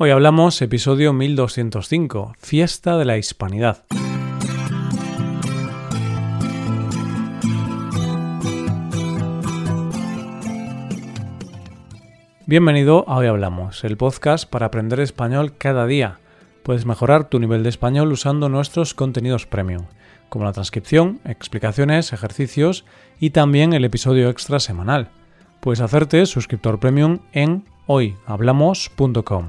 Hoy hablamos episodio 1205, Fiesta de la Hispanidad. Bienvenido a Hoy Hablamos, el podcast para aprender español cada día. Puedes mejorar tu nivel de español usando nuestros contenidos premium, como la transcripción, explicaciones, ejercicios y también el episodio extra semanal. Puedes hacerte suscriptor premium en hoyhablamos.com.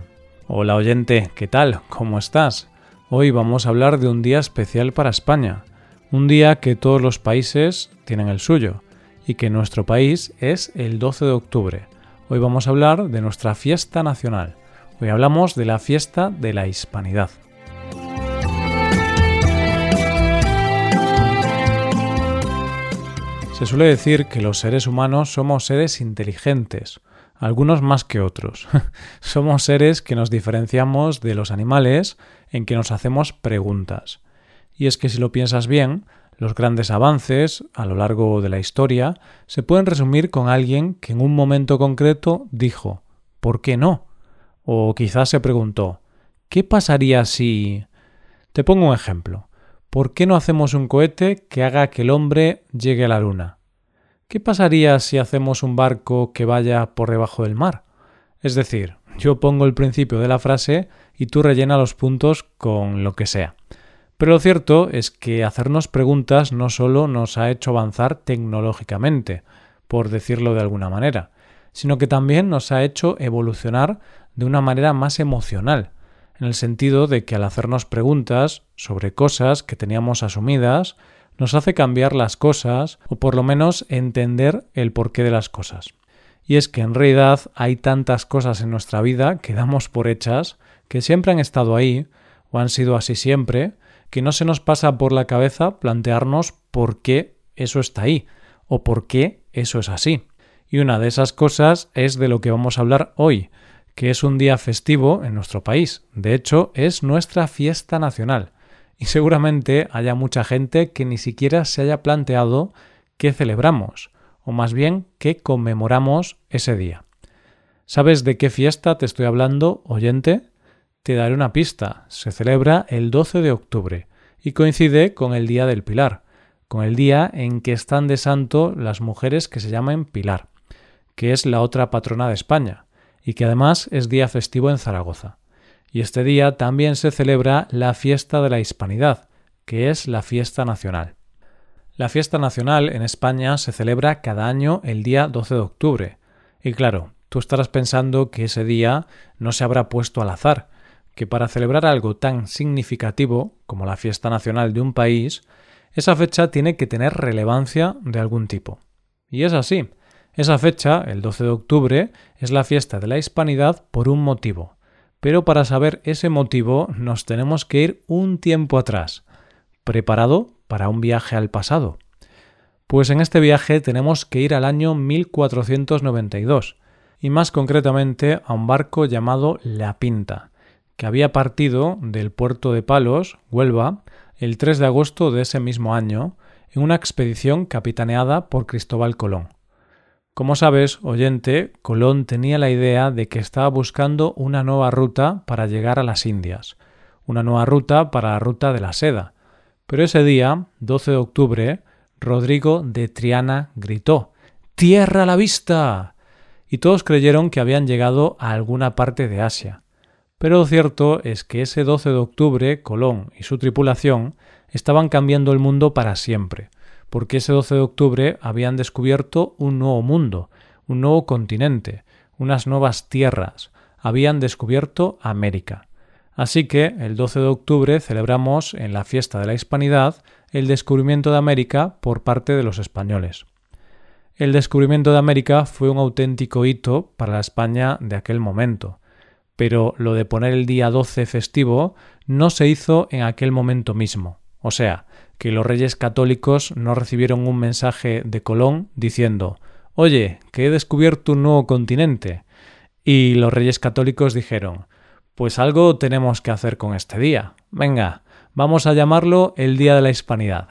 Hola oyente, ¿qué tal? ¿Cómo estás? Hoy vamos a hablar de un día especial para España, un día que todos los países tienen el suyo, y que nuestro país es el 12 de octubre. Hoy vamos a hablar de nuestra fiesta nacional. Hoy hablamos de la fiesta de la Hispanidad. Se suele decir que los seres humanos somos seres inteligentes, algunos más que otros. Somos seres que nos diferenciamos de los animales en que nos hacemos preguntas. Y es que si lo piensas bien, los grandes avances a lo largo de la historia se pueden resumir con alguien que en un momento concreto dijo ¿por qué no? O quizás se preguntó ¿qué pasaría si... Te pongo un ejemplo. ¿Por qué no hacemos un cohete que haga que el hombre llegue a la luna? ¿Qué pasaría si hacemos un barco que vaya por debajo del mar? Es decir, yo pongo el principio de la frase y tú rellena los puntos con lo que sea. Pero lo cierto es que hacernos preguntas no solo nos ha hecho avanzar tecnológicamente, por decirlo de alguna manera, sino que también nos ha hecho evolucionar de una manera más emocional, en el sentido de que al hacernos preguntas sobre cosas que teníamos asumidas, nos hace cambiar las cosas o por lo menos entender el porqué de las cosas. Y es que en realidad hay tantas cosas en nuestra vida que damos por hechas, que siempre han estado ahí o han sido así siempre, que no se nos pasa por la cabeza plantearnos por qué eso está ahí o por qué eso es así. Y una de esas cosas es de lo que vamos a hablar hoy, que es un día festivo en nuestro país. De hecho, es nuestra fiesta nacional y seguramente haya mucha gente que ni siquiera se haya planteado qué celebramos, o más bien qué conmemoramos ese día. ¿Sabes de qué fiesta te estoy hablando, oyente? Te daré una pista. Se celebra el 12 de octubre y coincide con el Día del Pilar, con el día en que están de santo las mujeres que se llaman Pilar, que es la otra patrona de España, y que además es día festivo en Zaragoza y este día también se celebra la fiesta de la Hispanidad, que es la fiesta nacional. La fiesta nacional en España se celebra cada año el día 12 de octubre. Y claro, tú estarás pensando que ese día no se habrá puesto al azar, que para celebrar algo tan significativo como la fiesta nacional de un país, esa fecha tiene que tener relevancia de algún tipo. Y es así. Esa fecha, el 12 de octubre, es la fiesta de la Hispanidad por un motivo, pero para saber ese motivo nos tenemos que ir un tiempo atrás. ¿Preparado para un viaje al pasado? Pues en este viaje tenemos que ir al año 1492, y más concretamente a un barco llamado La Pinta, que había partido del puerto de Palos, Huelva, el 3 de agosto de ese mismo año, en una expedición capitaneada por Cristóbal Colón. Como sabes, oyente, Colón tenía la idea de que estaba buscando una nueva ruta para llegar a las Indias, una nueva ruta para la ruta de la seda. Pero ese día, 12 de octubre, Rodrigo de Triana gritó Tierra a la vista. y todos creyeron que habían llegado a alguna parte de Asia. Pero lo cierto es que ese 12 de octubre Colón y su tripulación estaban cambiando el mundo para siempre porque ese 12 de octubre habían descubierto un nuevo mundo, un nuevo continente, unas nuevas tierras, habían descubierto América. Así que el 12 de octubre celebramos en la fiesta de la Hispanidad el descubrimiento de América por parte de los españoles. El descubrimiento de América fue un auténtico hito para la España de aquel momento, pero lo de poner el día 12 festivo no se hizo en aquel momento mismo. O sea, que los reyes católicos no recibieron un mensaje de Colón diciendo Oye, que he descubierto un nuevo continente. Y los reyes católicos dijeron Pues algo tenemos que hacer con este día. Venga, vamos a llamarlo el Día de la Hispanidad.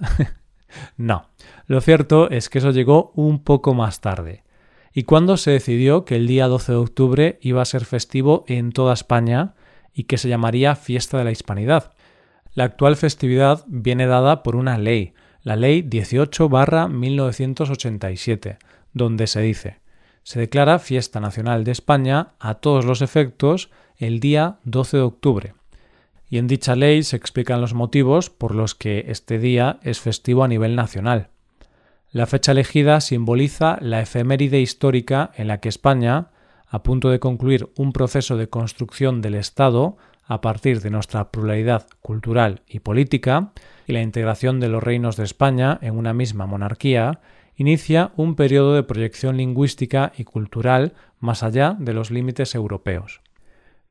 no, lo cierto es que eso llegó un poco más tarde. ¿Y cuando se decidió que el día 12 de octubre iba a ser festivo en toda España y que se llamaría Fiesta de la Hispanidad. La actual festividad viene dada por una ley, la Ley 18-1987, donde se dice se declara fiesta nacional de España a todos los efectos el día 12 de octubre. Y en dicha ley se explican los motivos por los que este día es festivo a nivel nacional. La fecha elegida simboliza la efeméride histórica en la que España, a punto de concluir un proceso de construcción del Estado a partir de nuestra pluralidad cultural y política y la integración de los reinos de España en una misma monarquía, inicia un periodo de proyección lingüística y cultural más allá de los límites europeos.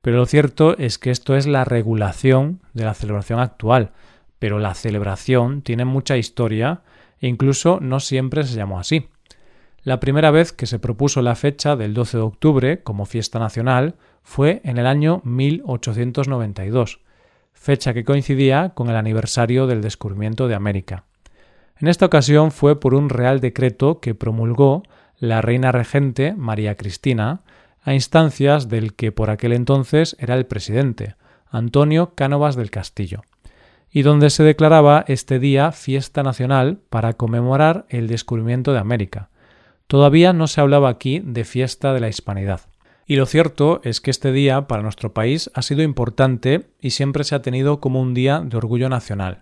Pero lo cierto es que esto es la regulación de la celebración actual, pero la celebración tiene mucha historia e incluso no siempre se llamó así. La primera vez que se propuso la fecha del 12 de octubre como fiesta nacional fue en el año 1892, fecha que coincidía con el aniversario del descubrimiento de América. En esta ocasión fue por un real decreto que promulgó la reina regente María Cristina a instancias del que por aquel entonces era el presidente, Antonio Cánovas del Castillo, y donde se declaraba este día fiesta nacional para conmemorar el descubrimiento de América. Todavía no se hablaba aquí de fiesta de la hispanidad. Y lo cierto es que este día para nuestro país ha sido importante y siempre se ha tenido como un día de orgullo nacional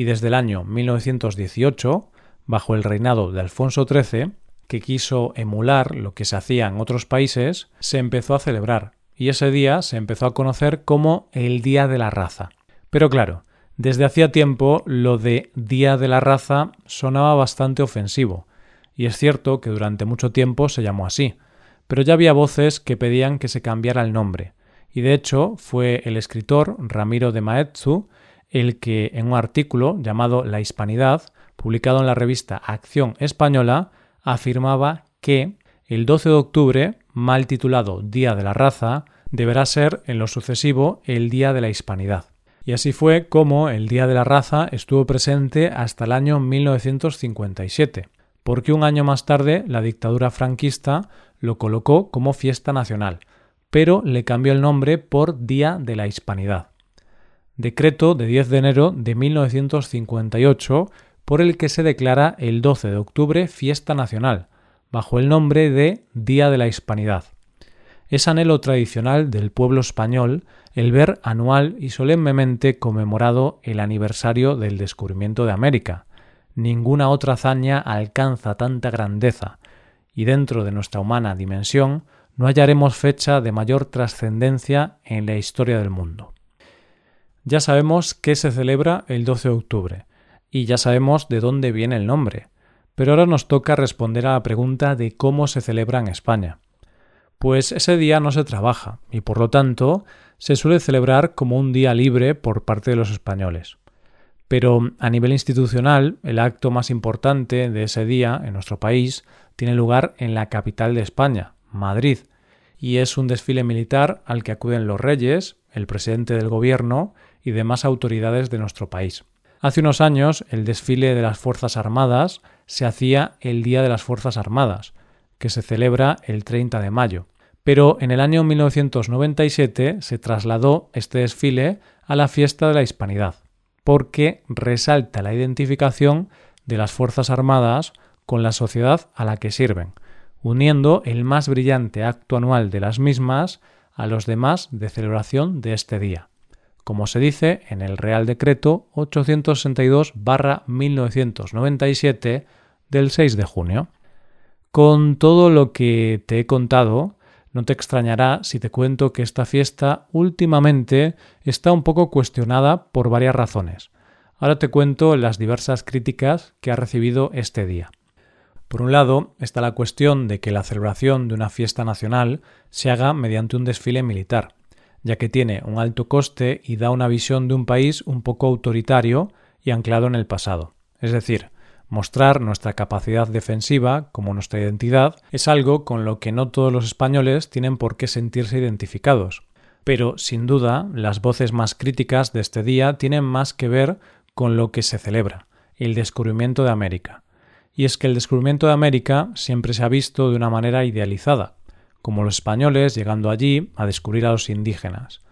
y desde el año 1918, bajo el reinado de Alfonso XIII, que quiso emular lo que se hacía en otros países, se empezó a celebrar, y ese día se empezó a conocer como el Día de la Raza. Pero claro, desde hacía tiempo lo de Día de la Raza sonaba bastante ofensivo, y es cierto que durante mucho tiempo se llamó así, pero ya había voces que pedían que se cambiara el nombre, y de hecho fue el escritor Ramiro de Maeztu el que en un artículo llamado La Hispanidad, publicado en la revista Acción Española, afirmaba que el 12 de octubre, mal titulado Día de la Raza, deberá ser en lo sucesivo el Día de la Hispanidad. Y así fue como el Día de la Raza estuvo presente hasta el año 1957, porque un año más tarde la dictadura franquista lo colocó como fiesta nacional, pero le cambió el nombre por Día de la Hispanidad decreto de 10 de enero de 1958 por el que se declara el 12 de octubre fiesta nacional, bajo el nombre de Día de la Hispanidad. Es anhelo tradicional del pueblo español el ver anual y solemnemente conmemorado el aniversario del descubrimiento de América. Ninguna otra hazaña alcanza tanta grandeza, y dentro de nuestra humana dimensión no hallaremos fecha de mayor trascendencia en la historia del mundo. Ya sabemos qué se celebra el 12 de octubre y ya sabemos de dónde viene el nombre, pero ahora nos toca responder a la pregunta de cómo se celebra en España. Pues ese día no se trabaja y por lo tanto se suele celebrar como un día libre por parte de los españoles. Pero a nivel institucional, el acto más importante de ese día en nuestro país tiene lugar en la capital de España, Madrid, y es un desfile militar al que acuden los reyes, el presidente del gobierno y demás autoridades de nuestro país. Hace unos años el desfile de las Fuerzas Armadas se hacía el Día de las Fuerzas Armadas, que se celebra el 30 de mayo. Pero en el año 1997 se trasladó este desfile a la fiesta de la Hispanidad, porque resalta la identificación de las Fuerzas Armadas con la sociedad a la que sirven, uniendo el más brillante acto anual de las mismas a los demás de celebración de este día como se dice en el Real Decreto 862-1997 del 6 de junio. Con todo lo que te he contado, no te extrañará si te cuento que esta fiesta últimamente está un poco cuestionada por varias razones. Ahora te cuento las diversas críticas que ha recibido este día. Por un lado está la cuestión de que la celebración de una fiesta nacional se haga mediante un desfile militar ya que tiene un alto coste y da una visión de un país un poco autoritario y anclado en el pasado. Es decir, mostrar nuestra capacidad defensiva como nuestra identidad es algo con lo que no todos los españoles tienen por qué sentirse identificados. Pero, sin duda, las voces más críticas de este día tienen más que ver con lo que se celebra, el descubrimiento de América. Y es que el descubrimiento de América siempre se ha visto de una manera idealizada, como los españoles llegando allí a descubrir a los indígenas.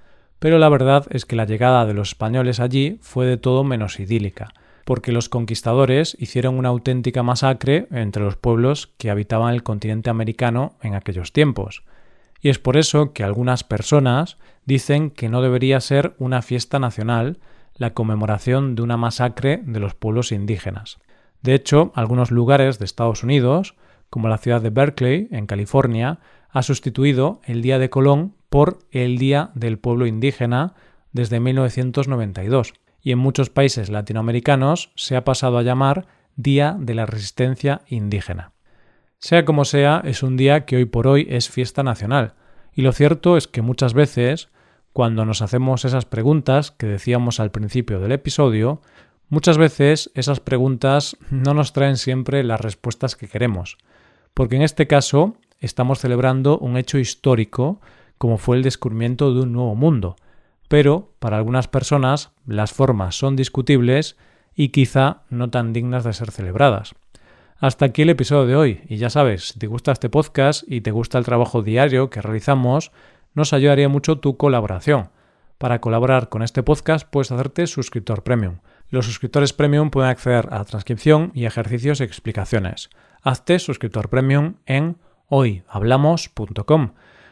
pero la verdad es que la llegada de los españoles allí fue de todo menos idílica, porque los conquistadores hicieron una auténtica masacre entre los pueblos que habitaban el continente americano en aquellos tiempos. Y es por eso que algunas personas dicen que no debería ser una fiesta nacional la conmemoración de una masacre de los pueblos indígenas. De hecho, algunos lugares de Estados Unidos, como la ciudad de Berkeley, en California, ha sustituido el Día de Colón por el Día del Pueblo Indígena desde 1992, y en muchos países latinoamericanos se ha pasado a llamar Día de la Resistencia Indígena. Sea como sea, es un día que hoy por hoy es fiesta nacional, y lo cierto es que muchas veces, cuando nos hacemos esas preguntas que decíamos al principio del episodio, muchas veces esas preguntas no nos traen siempre las respuestas que queremos, porque en este caso estamos celebrando un hecho histórico como fue el descubrimiento de un nuevo mundo, pero para algunas personas las formas son discutibles y quizá no tan dignas de ser celebradas. Hasta aquí el episodio de hoy, y ya sabes, si te gusta este podcast y te gusta el trabajo diario que realizamos, nos ayudaría mucho tu colaboración. Para colaborar con este podcast puedes hacerte suscriptor premium. Los suscriptores premium pueden acceder a transcripción y ejercicios y explicaciones. Hazte suscriptor premium en hoyhablamos.com.